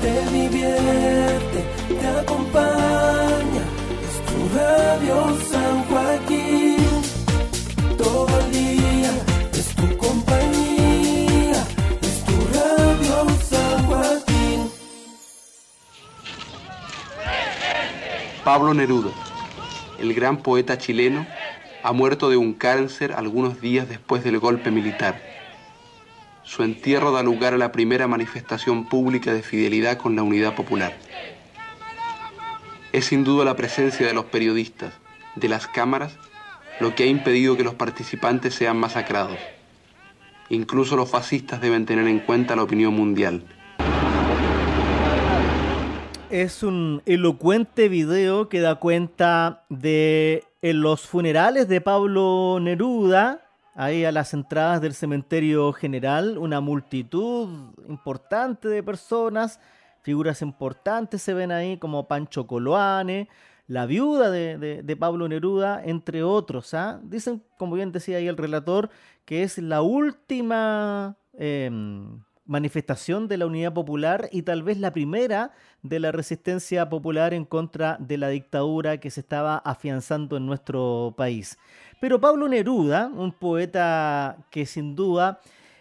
te divierte, te acompaña. Es tu radio San Joaquín. Todo el día es tu compañía. Es tu radio San Joaquín. Pablo Neruda, el gran poeta chileno, ha muerto de un cáncer algunos días después del golpe militar. Su entierro da lugar a la primera manifestación pública de fidelidad con la unidad popular. Es sin duda la presencia de los periodistas, de las cámaras, lo que ha impedido que los participantes sean masacrados. Incluso los fascistas deben tener en cuenta la opinión mundial. Es un elocuente video que da cuenta de los funerales de Pablo Neruda, ahí a las entradas del cementerio general, una multitud importante de personas, figuras importantes se ven ahí como Pancho Coloane, la viuda de, Pablo Neruda, entre otros. ¿ah? Dicen, como bien decía ahí el relator, que es la última em, manifestación de la unidad popular y tal vez la primera de la resistencia popular en contra de la dictadura que se estaba afianzando en nuestro país. Pero Pablo Neruda, un poeta que sin duda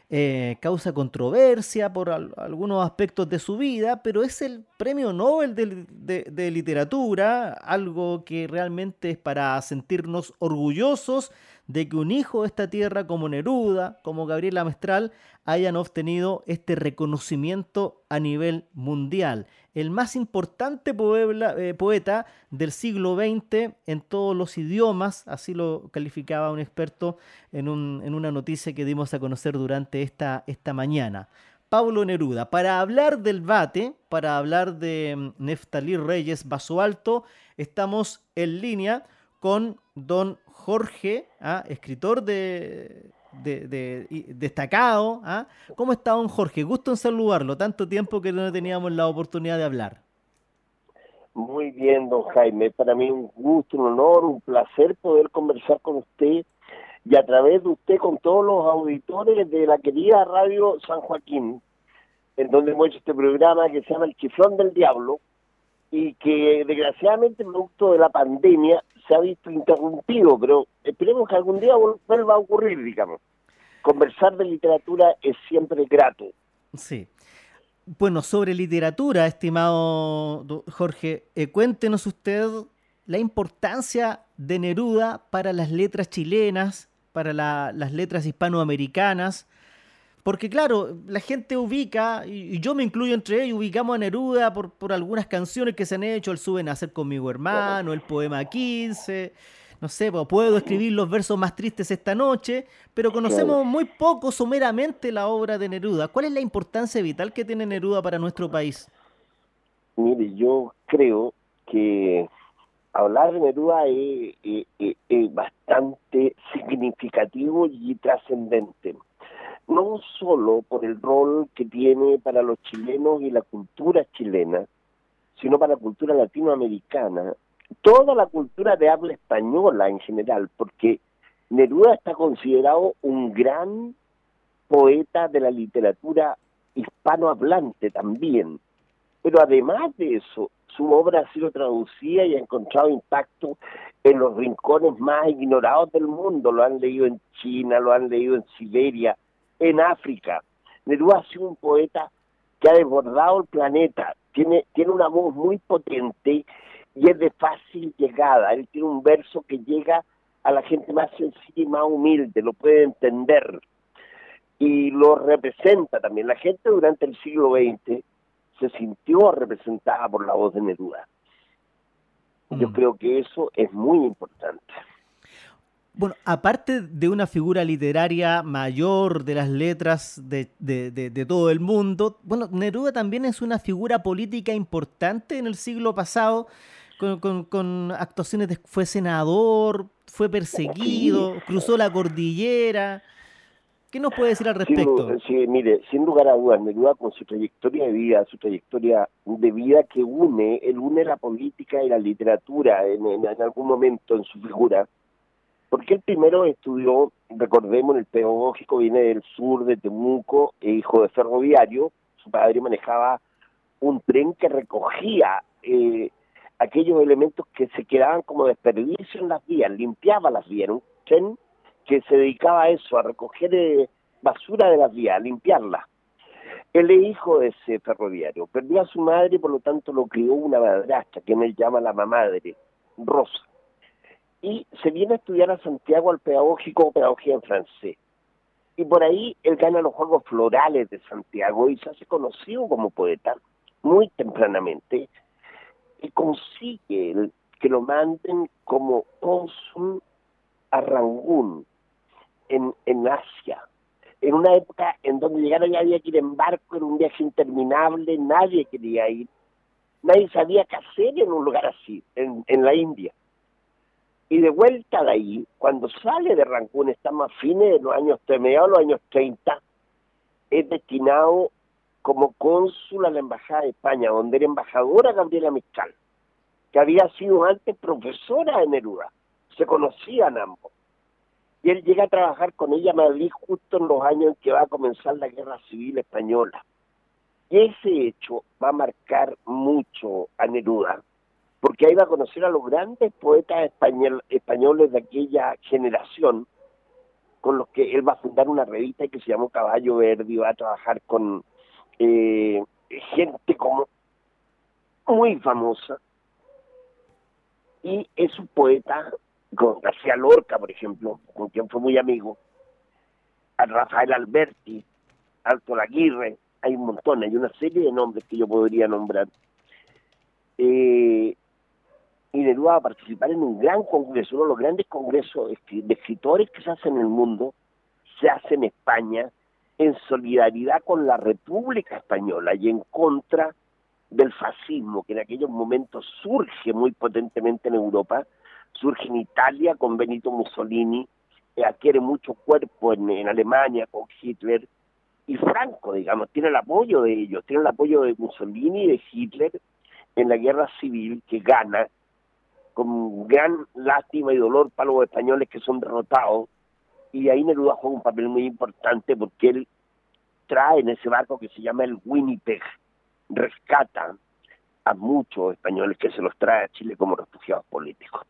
eh, causa controversia por algunos aspectos de su vida, pero es el premio Nobel de, literatura, algo que realmente es para sentirnos orgullosos de que un hijo de esta tierra como Neruda, como Gabriela Mestral, hayan obtenido este reconocimiento a nivel mundial. El más importante eh, poeta del siglo XX en todos los idiomas, así lo calificaba un experto en, una noticia que dimos a conocer durante esta, mañana. Pablo Neruda. Para hablar del bate, para hablar de mm, Neftalí Reyes Baso Alto, estamos en línea con don Jorge, ¿ah? escritor de, destacado. ¿ah? ¿Cómo está don Jorge? Gusto en saludarlo, tanto tiempo que no teníamos la oportunidad de hablar. Muy bien, don Jaime. Para mí un gusto, un honor, un placer poder conversar con usted y a través de usted con todos los auditores de la querida Radio San Joaquín, en donde hemos hecho este programa que se llama El Chiflón del Diablo y que desgraciadamente producto de la pandemia se ha visto interrumpido, pero esperemos que algún día vuelva a ocurrir, digamos. Conversar de literatura es siempre grato. Sí. Bueno, sobre literatura, estimado Jorge, eh, cuéntenos usted la importancia de Neruda para las letras chilenas, para las letras hispanoamericanas, porque claro, la gente ubica, y yo me incluyo entre ellos, ubicamos a Neruda por, por algunas canciones que se han hecho, el Sube a Nacer conmigo hermano, el poema 15, no sé, puedo escribir los versos más tristes esta noche, pero conocemos muy poco someramente la obra de Neruda. ¿Cuál es la importancia vital que tiene Neruda para nuestro país? Mire, yo creo que hablar de Neruda es bastante significativo y trascendente no solo por el rol que tiene para los chilenos y la cultura chilena, sino para la cultura latinoamericana, toda la cultura de habla española en general, porque Neruda está considerado un gran poeta de la literatura hispanohablante también. Pero además de eso, su obra ha sido traducida y ha encontrado impacto en los rincones más ignorados del mundo. Lo han leído en China, lo han leído en Siberia, en África. Neruda ha sido un poeta que ha desbordado el planeta, tiene, tiene una voz muy potente y es de fácil llegada. Él tiene un verso que llega a la gente más sencilla y más humilde, lo puede entender y lo representa también. La gente durante el siglo XX se sintió representada por la voz de Neruda. Yo mm. creo que eso es muy importante. Bueno, aparte de una figura literaria mayor de las letras de, de, todo el mundo, bueno, Neruda también es una figura política importante en el siglo pasado, con, con, actuaciones de, fue senador, fue perseguido, cruzó la cordillera. ¿Qué nos puede decir al respecto? Sí, mire, sin lugar a dudas, Neruda con su trayectoria de vida, su trayectoria de vida que une, él une la política y la literatura en, en algún momento en su figura porque el primero estudió, recordemos, el pedagógico viene del sur de Temuco, hijo de ferroviario, su padre manejaba un tren que recogía eh, aquellos elementos que se quedaban como desperdicio en las vías, limpiaba las vías, un tren que se dedicaba a eso, a recoger eh, basura de las vías, a limpiarlas. Él es hijo de ese ferroviario, perdió a su madre por lo tanto lo crió una madrastra, que él llama la mamadre, Rosa. Y se viene a estudiar a Santiago al pedagógico, pedagogía en francés. Y por ahí él gana los Juegos Florales de Santiago y se hace conocido como poeta muy tempranamente y consigue que lo manden como cónsul a Rangún, en, en Asia, en una época en donde llegar allá había que ir en barco, era un viaje interminable, nadie quería ir, nadie sabía qué hacer en un lugar así, en, en la India. Y de vuelta de ahí, cuando sale de Rangún, estamos a fines de los años, mediados de los años 30, es destinado como cónsul a la Embajada de España, donde era embajadora Gabriela Mistral, que había sido antes profesora de Neruda. Se conocían ambos. Y él llega a trabajar con ella a Madrid justo en los años en que va a comenzar la Guerra Civil Española. Y ese hecho va a marcar mucho a Neruda, porque ahí va a conocer a los grandes poetas español, españoles de aquella generación, con los que él va a fundar una revista que se llamó Caballo Verde y va a trabajar con eh, gente como muy famosa y es un poeta con García Lorca, por ejemplo, con quien fue muy amigo, a Rafael Alberti, Alto Laguirre, hay un montón, hay una serie de nombres que yo podría nombrar. Eh, y Neruda va a participar en un gran congreso, uno de los grandes congresos de escritores que se hacen en el mundo, se hace en España, en solidaridad con la República Española y en contra del fascismo que en aquellos momentos surge muy potentemente en Europa, surge en Italia con Benito Mussolini, adquiere mucho cuerpo en, Alemania con Hitler, y Franco, digamos, tiene el apoyo de ellos, tiene el apoyo de Mussolini y de Hitler en la guerra civil que gana, con gran lástima y dolor para los españoles que son derrotados, y ahí Neruda juega un papel muy importante porque él trae en ese barco que se llama el Winnipeg, rescata a muchos españoles que se los trae a Chile como refugiados políticos.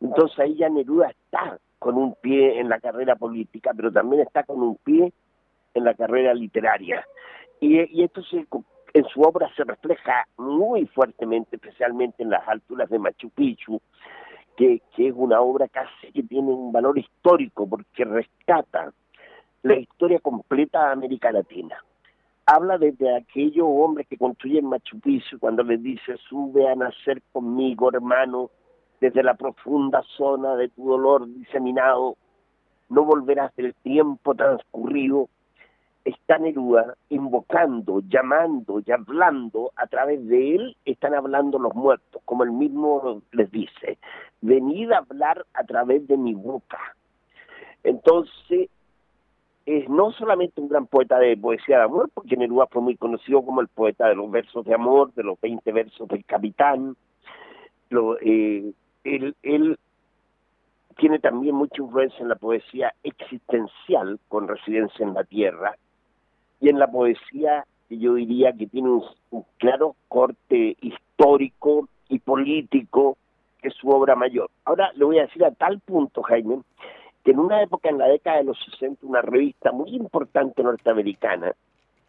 Entonces ahí ya Neruda está con un pie en la carrera política, pero también está con un pie en la carrera literaria. Y, esto en su obra se refleja muy fuertemente, especialmente en las alturas de Machu Picchu, que, es una obra casi que tiene un valor histórico porque rescata la historia completa de América Latina. Habla desde aquellos hombres que construyen Machu Picchu cuando les dice sube a nacer conmigo hermano desde la profunda zona de tu dolor diseminado. No volverás del tiempo transcurrido está Neruda invocando, llamando y hablando, a través de él están hablando los muertos, como él mismo les dice, venid a hablar a través de mi boca. Entonces, es no solamente un gran poeta de poesía de amor, porque Neruda fue muy conocido como el poeta de los versos de amor, de los 20 versos del capitán. Eh, él tiene también mucha influencia en la poesía existencial, con residencia en la tierra, y en la poesía que yo diría que tiene un, un claro corte histórico y político, que es su obra mayor. Ahora le voy a decir a tal punto, Jaime, que en una época, en la década de los 60, una revista muy importante norteamericana,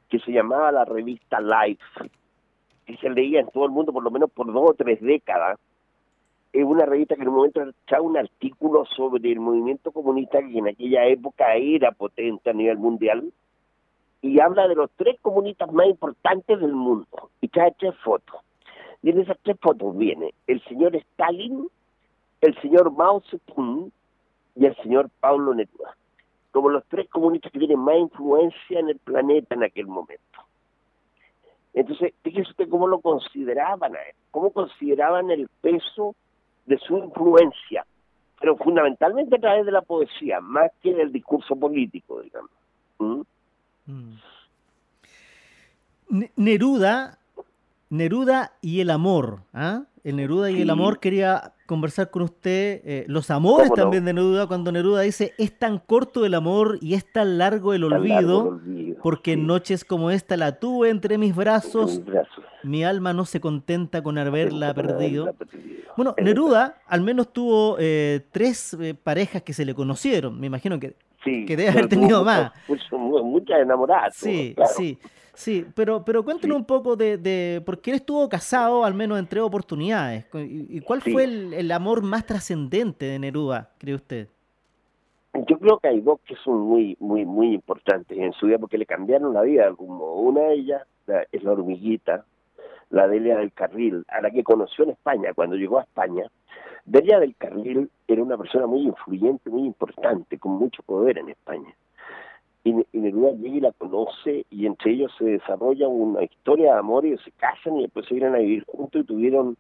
que se llamaba la revista Life, que se leía en todo el mundo por lo menos por dos o tres décadas, es una revista que en un momento echaba un artículo sobre el movimiento comunista que en aquella época era potente a nivel mundial, y habla de los tres comunistas más importantes del mundo, y trae tres fotos. Y en esas tres fotos viene el señor Stalin, el señor Mao Zedong y el señor Pablo Neruda, como los tres comunistas que tienen más influencia en el planeta en aquel momento. Entonces, fíjese usted cómo lo consideraban a él, cómo consideraban el peso de su influencia, pero fundamentalmente a través de la poesía, más que del discurso político, digamos. ¿Mm? Mm. Neruda, Neruda y el amor, ¿ah? El Neruda y el amor quería conversar con usted. Eh, los amores también de Neruda, cuando Neruda dice, es tan corto el amor y es tan largo el olvido, porque en noches como esta la tuve entre mis brazos, mi alma no se contenta con haberla perdido. Bueno, Neruda al menos tuvo eh, tres eh, parejas que se le conocieron. Me imagino que, que debe haber tenido más. Muchas enamoradas. Sí, sí. Sí, pero, pero cuéntenos un poco de, de, porque él estuvo casado al menos en tres oportunidades. ¿Y, cuál fue el, el, amor más trascendente de Neruda, cree usted? Yo creo que hay dos que son muy, muy, muy importantes en su vida porque le cambiaron la vida. Como una de ellas es la hormiguita, la Delia del Carril, a la que conoció en España cuando llegó a España. Delia del Carril era una persona muy influyente, muy importante, con mucho poder en España. Y, Neruda llega la conoce y entre ellos se desarrolla una historia de amor y se casan y después se vienen a vivir juntos y tuvieron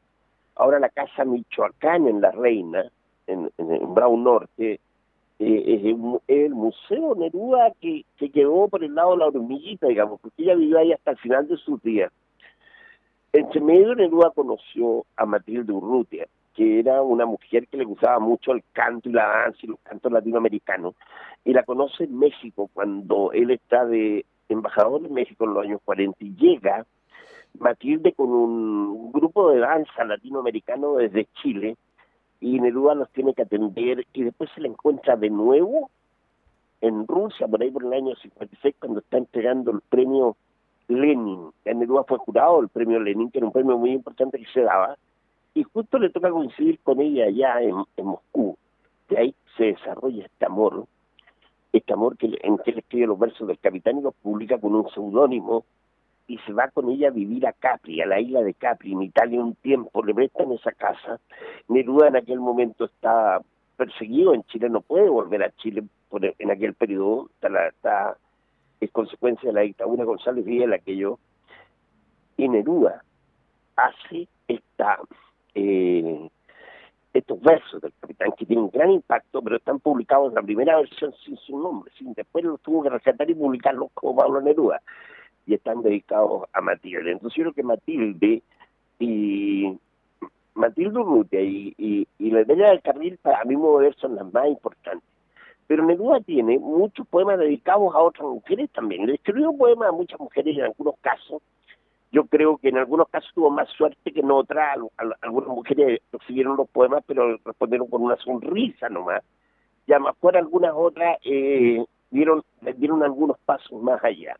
ahora la casa Michoacán en La Reina, en, en, Brown Norte, eh, es el, Museo Neruda que, que quedó por el lado de la hormiguita, digamos, porque ella vivió ahí hasta el final de sus días. Entre medio Neruda conoció a Matilde Urrutia, que era una mujer que le gustaba mucho el canto y la danza y los cantos latinoamericanos, y la conoce en México cuando él está de embajador en México en los años 40 y llega Matilde con un grupo de danza latinoamericano desde Chile y Neruda los tiene que atender y después se la encuentra de nuevo en Rusia por ahí por el año 56 cuando está entregando el premio Lenin. En Neruda fue jurado el premio Lenin, que era un premio muy importante que se daba, y justo le toca coincidir con ella allá en, Moscú. De ahí se desarrolla este amor, este amor que, en que él escribe los versos del capitán y los publica con un seudónimo y se va con ella a vivir a Capri, a la isla de Capri, en Italia un tiempo, le prestan esa casa. Neruda en aquel momento está perseguido en Chile, no puede volver a Chile por, en aquel periodo, está, está es consecuencia de la dictadura González Videla aquello, y Neruda hace esta eh, estos versos del capitán que tienen gran impacto, pero están publicados en la primera versión sin su nombre, sin después los tuvo que rescatar y publicarlos como Pablo Neruda, y están dedicados a Matilde. Entonces creo que Matilde y Matilde Urrutia y, y, y la Bella del Carril, para mí ver, son las más importantes. Pero Neruda tiene muchos poemas dedicados a otras mujeres también. Le escribió poemas a muchas mujeres en algunos casos. Yo creo que en algunos casos tuvo más suerte que en otras. Algunas mujeres recibieron los poemas, pero respondieron con una sonrisa nomás. Y a mejor algunas otras eh, dieron, dieron algunos pasos más allá.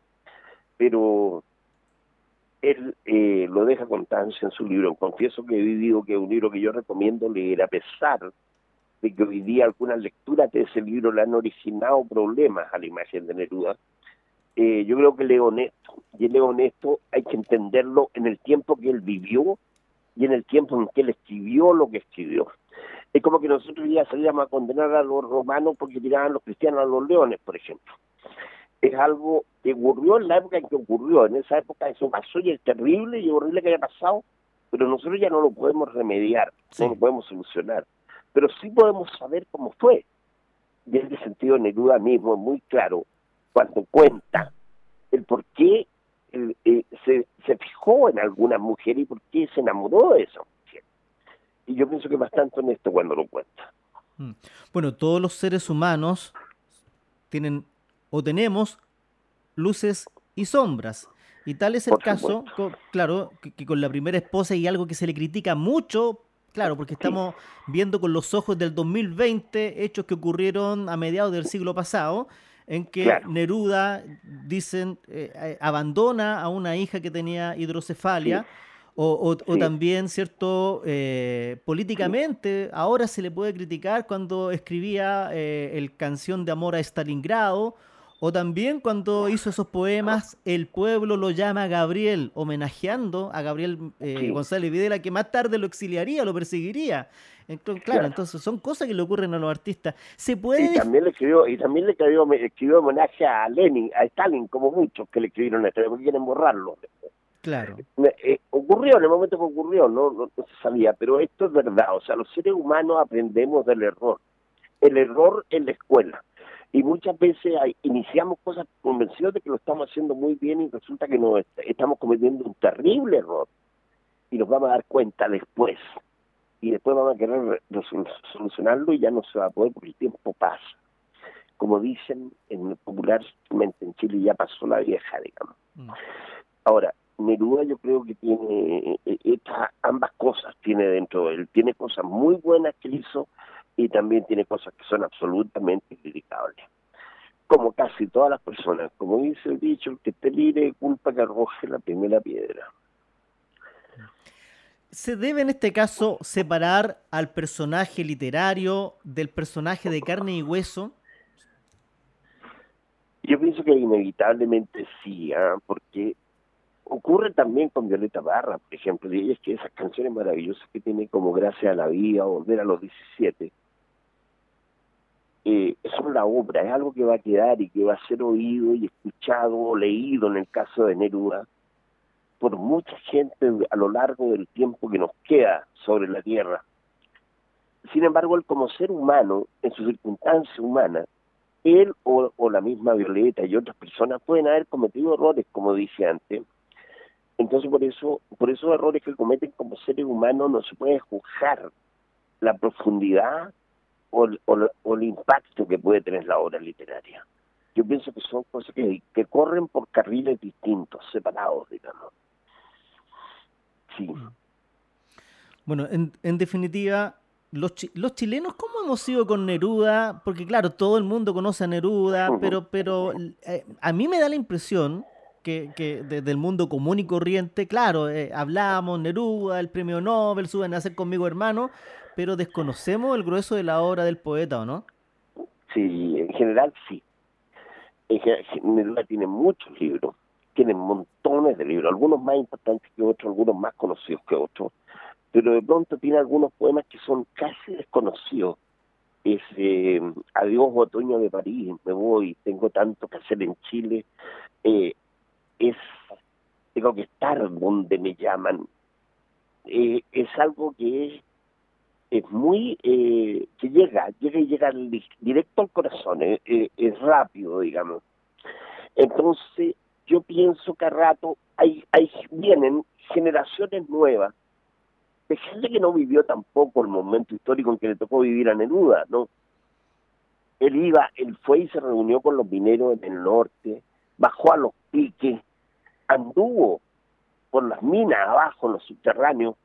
Pero él eh, lo deja constancia en su libro. Confieso que he digo que es un libro que yo recomiendo leer a pesar de que hoy día algunas lecturas de ese libro le han originado problemas a la imagen de Neruda. Eh, yo creo que Leo honesto, y el Leo honesto hay que entenderlo en el tiempo que él vivió y en el tiempo en que él escribió lo que escribió. Es como que nosotros ya salíamos a condenar a los romanos porque tiraban a los cristianos a los leones, por ejemplo. Es algo que ocurrió en la época en que ocurrió. En esa época eso pasó y es terrible y horrible que haya pasado, pero nosotros ya no lo podemos remediar, no lo podemos solucionar pero sí podemos saber cómo fue. Y en ese sentido Neruda mismo es muy claro cuando cuenta el por qué eh, se, se fijó en alguna mujer y por qué se enamoró de esa mujer. Y yo pienso que bastante honesto cuando lo cuenta. Mm. Bueno, todos los seres humanos tienen o tenemos luces y sombras. Y tal es el caso, claro, que, con la primera esposa hay algo que se le critica mucho Claro, porque estamos viendo con los ojos del 2020 hechos que ocurrieron a mediados del siglo pasado, en que Neruda, dicen, eh, eh, abandona a una hija que tenía hidrocefalia. O, también, ¿cierto? Eh, políticamente, ahora se le puede criticar cuando escribía el canción de amor a Stalingrado, o también cuando hizo esos poemas, el pueblo lo llama Gabriel, homenajeando a Gabriel eh, González Videla, que más tarde lo exiliaría, lo perseguiría. Entonces, claro, entonces son cosas que le ocurren a los artistas. Se puede... Y también le escribió, y también le escribió, escribió homenaje a Lenin, a Stalin, como muchos que le escribieron esto, porque quieren borrarlo. Claro. Eh, ocurrió en el momento que ocurrió, no, no, no se sabía, pero esto es verdad. O sea, los seres humanos aprendemos del error. El error en la escuela y muchas veces iniciamos cosas convencidos de que lo estamos haciendo muy bien y resulta que no estamos cometiendo un terrible error y nos vamos a dar cuenta después y después vamos a querer solucionarlo y ya no se va a poder porque el tiempo pasa como dicen en popularmente en Chile ya pasó la vieja digamos mm. ahora Neruda yo creo que tiene eh, ambas cosas tiene dentro de él. Tiene cosas muy buenas que hizo y también tiene cosas que son absolutamente criticables. Como casi todas las personas, como dice el dicho, el que esté libre de culpa que arroje la primera piedra. ¿Se debe en este caso separar al personaje literario del personaje de carne y hueso? Yo pienso que inevitablemente sí, ¿ah? porque ocurre también con Violeta Barra, por ejemplo, y ella es que esas canciones maravillosas que tiene como Gracias a la Vida o Volver a los 17, eh, son la obra, es algo que va a quedar y que va a ser oído y escuchado o leído en el caso de Neruda por mucha gente a lo largo del tiempo que nos queda sobre la Tierra. Sin embargo, él como ser humano, en su circunstancia humana, él o, la misma Violeta y otras personas pueden haber cometido errores, como dije antes. Entonces, por eso, por esos errores que cometen como seres humanos, no se puede juzgar la profundidad o, el impacto que puede tener la obra literaria. Yo pienso que son cosas que, que corren por carriles distintos, separados, digamos. Sí. Bueno, en, en definitiva, los, los chilenos, ¿cómo hemos sido con Neruda? Porque claro, todo el mundo conoce a Neruda, pero, pero eh, a mí me da la impresión que, que desde el mundo común y corriente, claro, eh, hablamos, Neruda, el premio Nobel, suben a hacer conmigo hermano, pero desconocemos el grueso de la obra del poeta, ¿o no? Sí, en general sí. Neruda tiene muchos libros, tiene montones de libros, algunos más importantes que otros, algunos más conocidos que otros pero de pronto tiene algunos poemas que son casi desconocidos. Es eh, Adiós Otoño de París, me voy, tengo tanto que hacer en Chile, eh, es tengo que estar donde me llaman. Eh, es algo que es, es muy, eh, que llega, llega y llega directo al corazón, es rápido, digamos. Entonces, yo pienso que a rato hay, hay, vienen generaciones nuevas de gente que no vivió tampoco el momento histórico en que le tocó vivir a Neruda, ¿no? Él iba, él fue y se reunió con los mineros en el norte, bajó a los piques, anduvo por las minas abajo, en los subterráneos,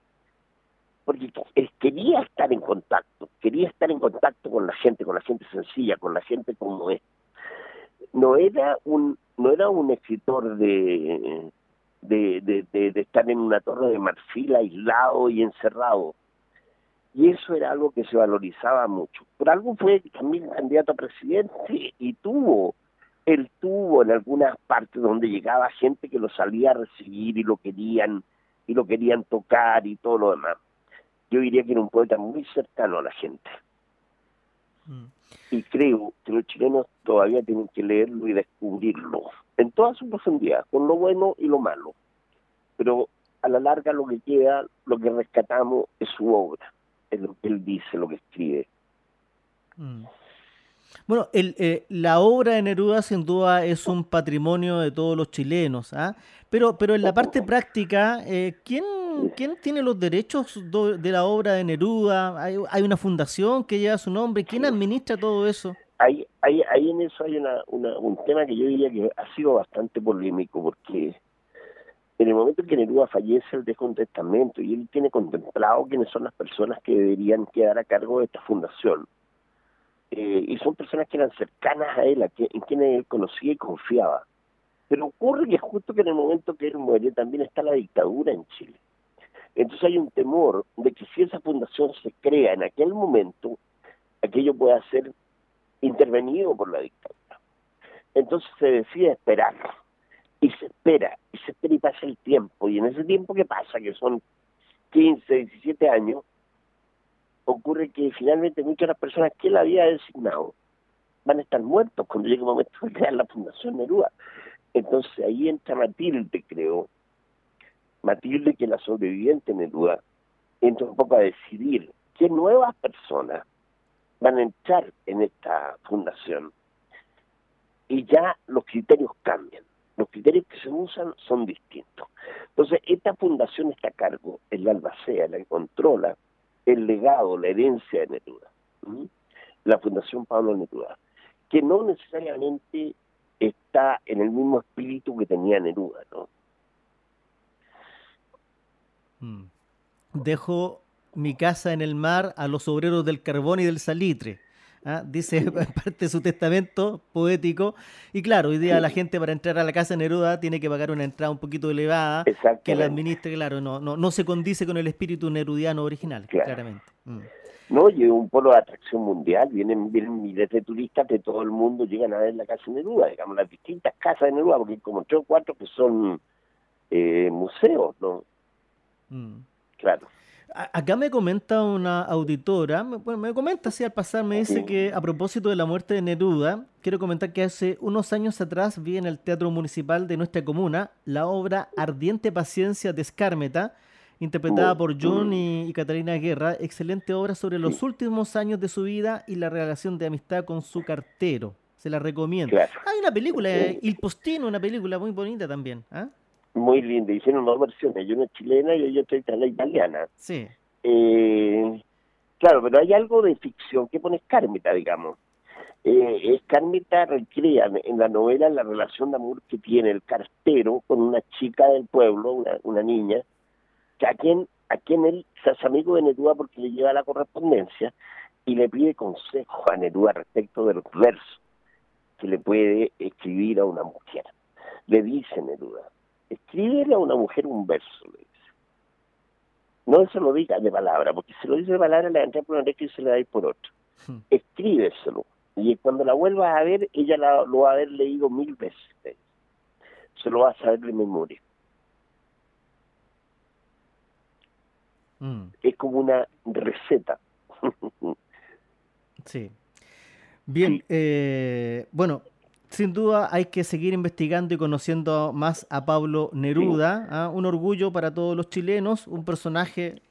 porque él quería estar en contacto, quería estar en contacto con la gente, con la gente sencilla, con la gente como es. No era un, no era un escritor de, de, de, estar en una torre de marfil aislado y encerrado. Y eso era algo que se valorizaba mucho. Por algo fue también candidato a presidente y tuvo, él tuvo en algunas partes donde llegaba gente que lo salía a recibir y lo querían, y lo querían tocar y todo lo demás. Yo diría que era un poeta muy cercano a la gente. Mm. Y creo que los chilenos todavía tienen que leerlo y descubrirlo en toda su profundidad, con lo bueno y lo malo. Pero a la larga lo que queda, lo que rescatamos es su obra, es lo que él dice, lo que escribe. Mm. Bueno, el, eh, la obra de Neruda sin duda es un patrimonio de todos los chilenos, ¿ah? pero, pero en la parte práctica, eh, ¿quién, ¿quién tiene los derechos de la obra de Neruda? ¿Hay, ¿Hay, una fundación que lleva su nombre? ¿Quién administra todo eso? Ahí, ahí, ahí en eso hay una, un tema que yo diría que ha sido bastante polémico, porque en el momento en que Neruda fallece, él deja un testamento y él tiene contemplado quiénes son las personas que deberían quedar a cargo de esta fundación. Eh, y son personas que eran cercanas a él, a en quienes él conocía y confiaba. Pero ocurre que justo que en el momento que él muere también está la dictadura en Chile. Entonces hay un temor de que si esa fundación se crea en aquel momento, aquello pueda ser intervenido por la dictadura. Entonces se decide esperar y se espera, y se espera y pasa el tiempo, y en ese tiempo que pasa, que son 15, 17 años, ocurre que finalmente muchas de las personas que él había designado van a estar muertos cuando llegue el momento de crear la Fundación Neruda. Entonces ahí entra Matilde, creo, Matilde, que es la sobreviviente Neruda, entra un poco a decidir qué nuevas personas van a entrar en esta fundación. Y ya los criterios cambian los criterios que se usan son distintos. Entonces, esta fundación está a cargo, el albacea, la que controla el legado, la herencia de Neruda, la Fundación Pablo Neruda, que no necesariamente está en el mismo espíritu que tenía Neruda, ¿no? Mm. Dejo mi casa en el mar a los obreros del carbón y del salitre. ¿ah? dice parte de su testamento poético. Y claro, hoy día la gente para entrar a la casa de Neruda tiene que pagar una entrada un poquito elevada que la administre, claro, no, no, no se condice con el espíritu nerudiano original, claramente. Mm. No, y es un polo de atracción mundial, vienen, vienen miles de turistas de todo el mundo, llegan a ver la casa de Neruda, digamos, las distintas casas de Neruda, porque hay como tres o cuatro que son eh, museos, ¿no? Mm. Claro. Acá me comenta una auditora, bueno, me comenta así al pasar, me dice que a propósito de la muerte de Neruda, quiero comentar que hace unos años atrás vi en el Teatro Municipal de nuestra comuna la obra Ardiente Paciencia de Escármeta, interpretada por John y, Catalina Guerra, excelente obra sobre los últimos años de su vida y la relación de amistad con su cartero. Se la recomiendo. Hay una película, Il Postino, una película muy bonita también. ¿ah? Muy linda. Hicieron dos versiones, yo una chilena y otra italiana. Sí. Eh, claro, pero hay algo de ficción que pone Escármita, digamos. Eh, Escármita recrea en la novela la relación de amor que tiene el cartero con una chica del pueblo, una, una niña, que a quien, a quien él se hace amigo de Neruda porque le lleva la correspondencia y le pide consejo a Neruda respecto de los versos que le puede escribir a una mujer. Le dice Neruda, escríbele a una mujer un verso, le dice. No se lo diga de palabra, porque si lo dice de palabra le entra por una y se le da por otro. Hmm. Escríbeselo. Y cuando la vuelvas a ver, ella lo va a haber leído mil veces. Se lo va a saber de memoria. Hmm. Es como una receta. sí. Bien, eh, bueno, sin duda hay que seguir investigando y conociendo más a Pablo Neruda, ¿ah? un orgullo para todos los chilenos, un personaje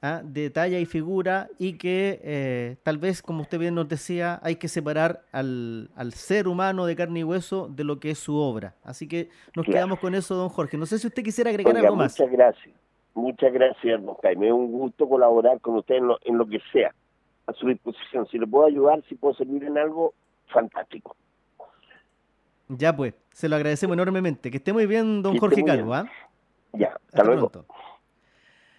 ¿ah? de talla y figura y que eh, tal vez, como usted bien nos decía, hay que separar al, ser humano de carne y hueso de lo que es su obra. Así que nos quedamos con eso, don Jorge. No sé si usted quisiera agregar algo más. Muchas gracias. Muchas gracias, don Jaime. Es un gusto colaborar con usted en lo, en lo que sea, a su disposición. Si le puedo ayudar, si puedo servir en algo, fantástico. Ya pues, se lo agradecemos enormemente. Que esté muy bien, don Jorge Calvo. ¿ah? Ya, hasta, luego. Pronto.